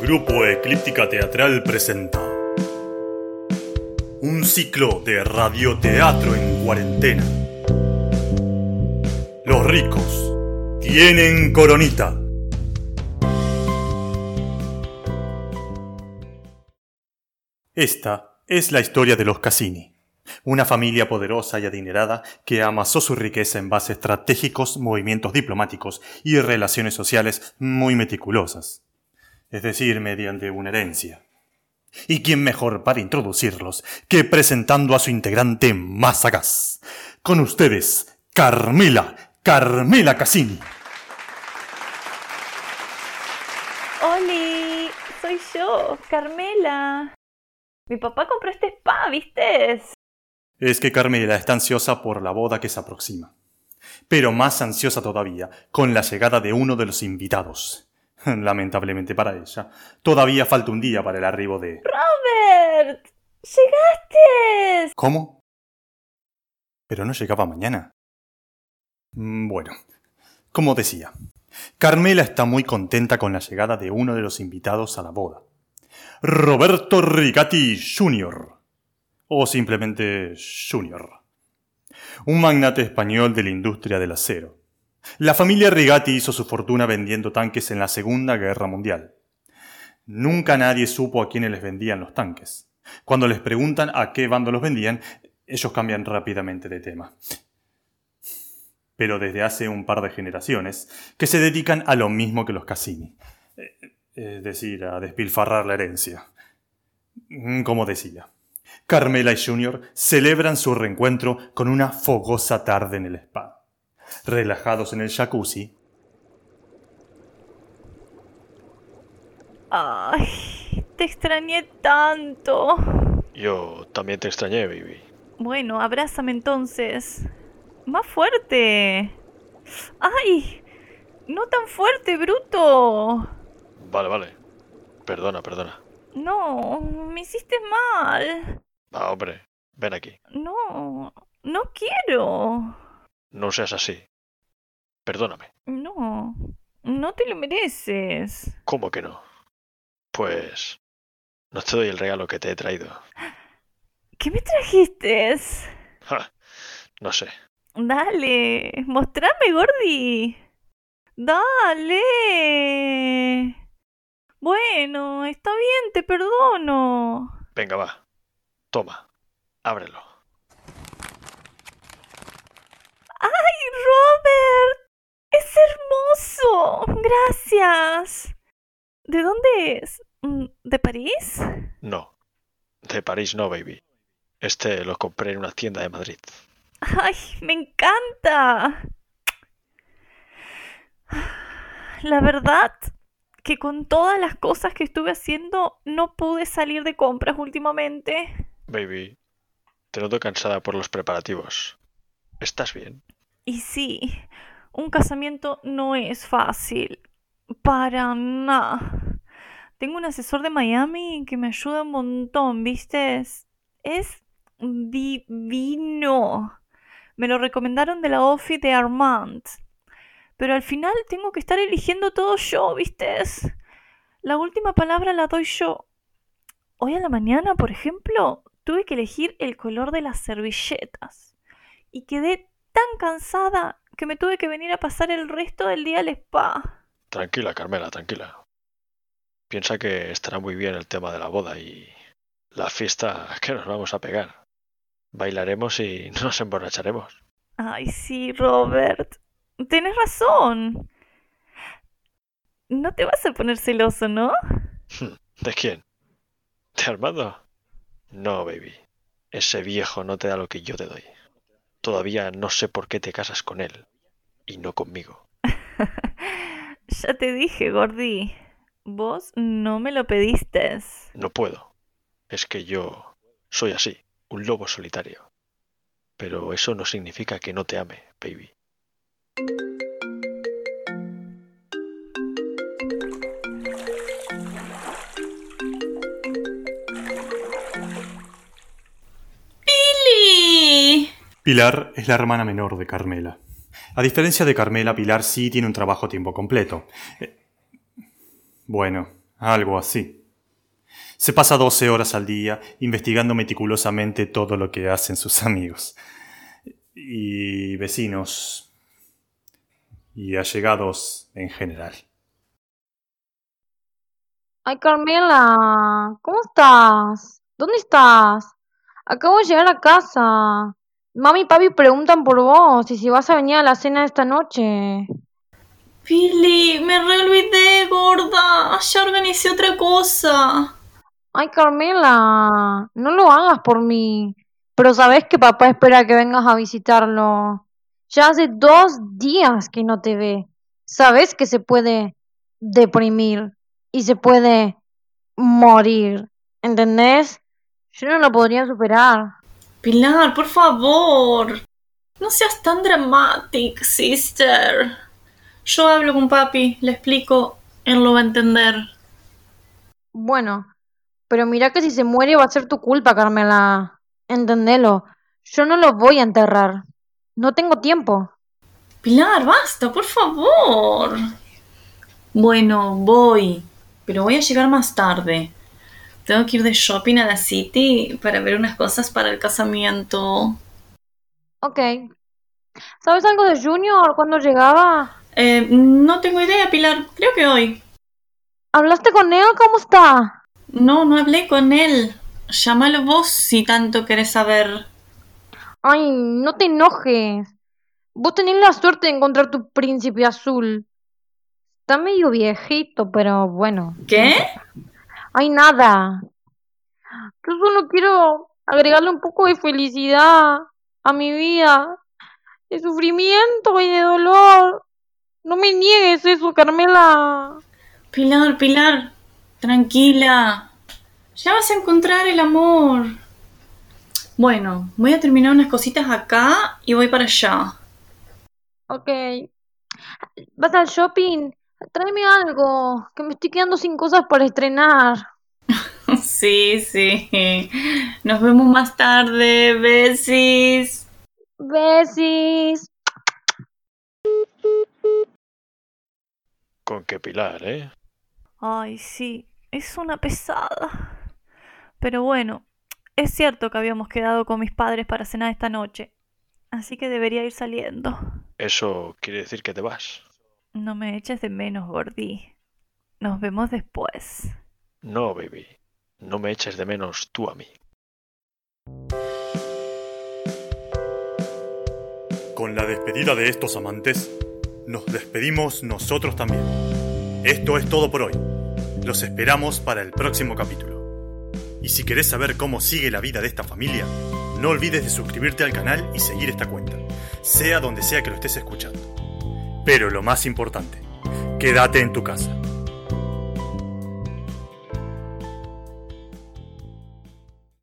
Grupo Eclíptica Teatral presenta un ciclo de radioteatro en cuarentena. Los ricos tienen coronita. Esta es la historia de los Cassini, una familia poderosa y adinerada que amasó su riqueza en base a estratégicos movimientos diplomáticos y relaciones sociales muy meticulosas es decir, mediante una herencia. ¿Y quién mejor para introducirlos que presentando a su integrante más sagaz? Con ustedes, Carmela, Carmela Cassini. ¡Oli! Soy yo, Carmela. Mi papá compró este spa, ¿viste? Es que Carmela está ansiosa por la boda que se aproxima. Pero más ansiosa todavía con la llegada de uno de los invitados. Lamentablemente para ella, todavía falta un día para el arribo de... ¡Robert! ¡Llegaste! ¿Cómo? Pero no llegaba mañana. Mm, bueno, como decía, Carmela está muy contenta con la llegada de uno de los invitados a la boda. Roberto Rigatti Jr. O simplemente Jr. Un magnate español de la industria del acero la familia Rigatti hizo su fortuna vendiendo tanques en la Segunda Guerra Mundial. Nunca nadie supo a quiénes les vendían los tanques. Cuando les preguntan a qué bando los vendían, ellos cambian rápidamente de tema. Pero desde hace un par de generaciones, que se dedican a lo mismo que los Cassini. Es decir, a despilfarrar la herencia. Como decía, Carmela y Junior celebran su reencuentro con una fogosa tarde en el spa relajados en el jacuzzi. Ay, te extrañé tanto. Yo también te extrañé, baby. Bueno, abrázame entonces. Más fuerte. ¡Ay! No tan fuerte, bruto. Vale, vale. Perdona, perdona. No, me hiciste mal. Ah, hombre, ven aquí. No, no quiero. No seas así. Perdóname. No, no te lo mereces. ¿Cómo que no? Pues... No te doy el regalo que te he traído. ¿Qué me trajiste? no sé. Dale, mostrame, Gordi. Dale. Bueno, está bien, te perdono. Venga, va. Toma, ábrelo. Robert! ¡Es hermoso! Gracias. ¿De dónde es? Mm, ¿De París? No. De París no, baby. Este lo compré en una tienda de Madrid. ¡Ay, me encanta! La verdad que con todas las cosas que estuve haciendo no pude salir de compras últimamente. Baby, te noto cansada por los preparativos. ¿Estás bien? Y sí, un casamiento no es fácil. Para nada. Tengo un asesor de Miami que me ayuda un montón, ¿viste? Es, divino. Me lo recomendaron de la office de Armand. Pero al final tengo que estar eligiendo todo yo, ¿viste? La última palabra la doy yo. Hoy a la mañana, por ejemplo, tuve que elegir el color de las servilletas. Y quedé tan cansada que me tuve que venir a pasar el resto del día al spa. Tranquila, Carmela, tranquila. Piensa que estará muy bien el tema de la boda y la fiesta que nos vamos a pegar. Bailaremos y nos emborracharemos. Ay, sí, Robert. Tienes razón. No te vas a poner celoso, ¿no? ¿De quién? ¿De Armando? No, baby. Ese viejo no te da lo que yo te doy. Todavía no sé por qué te casas con él y no conmigo. ya te dije, Gordi. Vos no me lo pediste. No puedo. Es que yo soy así, un lobo solitario. Pero eso no significa que no te ame, baby. Pilar es la hermana menor de Carmela. A diferencia de Carmela, Pilar sí tiene un trabajo a tiempo completo. Eh, bueno, Algo así. Se pasa 12 horas al día investigando meticulosamente todo lo que hacen sus amigos. Y vecinos. Y allegados en general. Ay, Carmela, ¿cómo estás? ¿Dónde estás? Acabo de llegar a casa. Mami y papi preguntan por vos y si vas a venir a la cena esta noche. Pili, me re olvidé, gorda. Ya organicé otra cosa. Ay, Carmela, no lo hagas por mí. Pero sabes que papá espera que vengas a visitarlo. Ya hace dos días que no te ve. Sabes que se puede deprimir y se puede morir. ¿Entendés? Yo no lo podría superar. Pilar, por favor. No seas tan dramatic, sister. Yo hablo con papi, le explico, él lo va a entender. Bueno, pero mira que si se muere va a ser tu culpa, Carmela. Entendelo. Yo no lo voy a enterrar. No tengo tiempo. Pilar, basta, por favor. Bueno, voy, pero voy a llegar más tarde. Tengo que ir de shopping a la City para ver unas cosas para el casamiento. Ok. ¿Sabes algo de Junior? ¿Cuándo llegaba? Eh, no tengo idea, Pilar. Creo que hoy. ¿Hablaste con él? ¿Cómo está? No, no hablé con él. Llámalo vos si tanto querés saber. Ay, no te enojes. Vos tenés la suerte de encontrar tu príncipe azul. Está medio viejito, pero bueno. ¿Qué? Ay, nada. Yo solo quiero agregarle un poco de felicidad a mi vida, de sufrimiento y de dolor. No me niegues eso, Carmela. Pilar, Pilar, tranquila. Ya vas a encontrar el amor. Bueno, voy a terminar unas cositas acá y voy para allá. Ok. ¿Vas al shopping? Tráeme algo, que me estoy quedando sin cosas para estrenar. Sí, sí. Nos vemos más tarde. Besis. Besis. Con qué pilar, ¿eh? Ay, sí, es una pesada. Pero bueno, es cierto que habíamos quedado con mis padres para cenar esta noche. Así que debería ir saliendo. Eso quiere decir que te vas. No me eches de menos, Gordy. Nos vemos después. No, baby. No me eches de menos tú a mí. Con la despedida de estos amantes, nos despedimos nosotros también. Esto es todo por hoy. Los esperamos para el próximo capítulo. Y si querés saber cómo sigue la vida de esta familia, no olvides de suscribirte al canal y seguir esta cuenta, sea donde sea que lo estés escuchando. Pero lo más importante, quédate en tu casa.